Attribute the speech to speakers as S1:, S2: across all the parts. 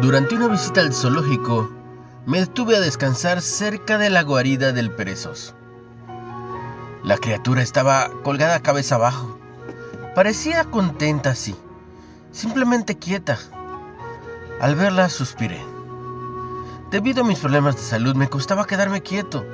S1: Durante una visita al zoológico, me detuve a descansar cerca de la guarida del perezoso. La criatura estaba colgada cabeza abajo. Parecía contenta así, simplemente quieta. Al verla suspiré. Debido a mis problemas de salud me costaba quedarme quieto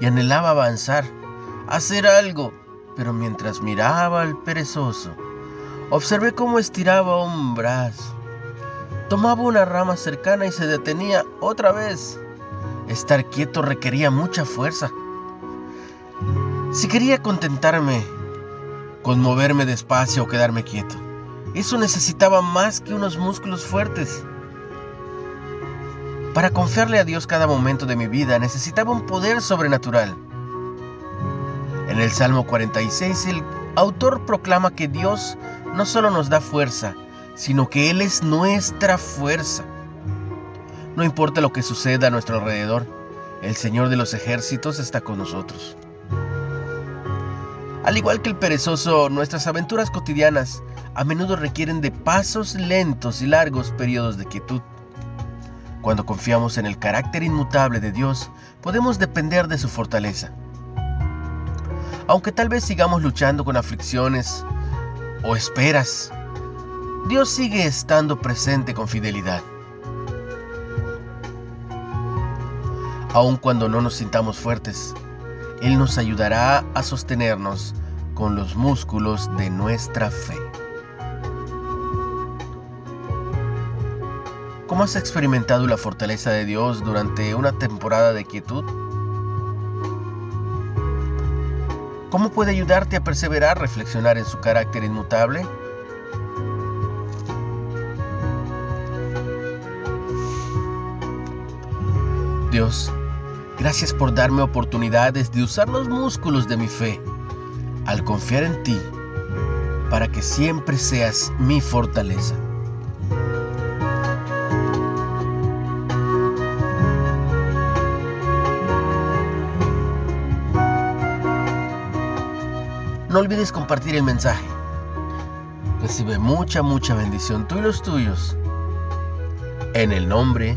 S1: y anhelaba avanzar, hacer algo, pero mientras miraba al perezoso, observé cómo estiraba un brazo Tomaba una rama cercana y se detenía otra vez. Estar quieto requería mucha fuerza. Si quería contentarme con moverme despacio o quedarme quieto, eso necesitaba más que unos músculos fuertes. Para confiarle a Dios cada momento de mi vida necesitaba un poder sobrenatural. En el Salmo 46 el autor proclama que Dios no solo nos da fuerza, sino que Él es nuestra fuerza. No importa lo que suceda a nuestro alrededor, el Señor de los ejércitos está con nosotros. Al igual que el perezoso, nuestras aventuras cotidianas a menudo requieren de pasos lentos y largos periodos de quietud. Cuando confiamos en el carácter inmutable de Dios, podemos depender de su fortaleza. Aunque tal vez sigamos luchando con aflicciones o esperas, Dios sigue estando presente con fidelidad. Aun cuando no nos sintamos fuertes, Él nos ayudará a sostenernos con los músculos de nuestra fe. ¿Cómo has experimentado la fortaleza de Dios durante una temporada de quietud? ¿Cómo puede ayudarte a perseverar, reflexionar en su carácter inmutable? Dios, gracias por darme oportunidades de usar los músculos de mi fe al confiar en ti para que siempre seas mi fortaleza. No olvides compartir el mensaje. Recibe mucha, mucha bendición tú y los tuyos. En el nombre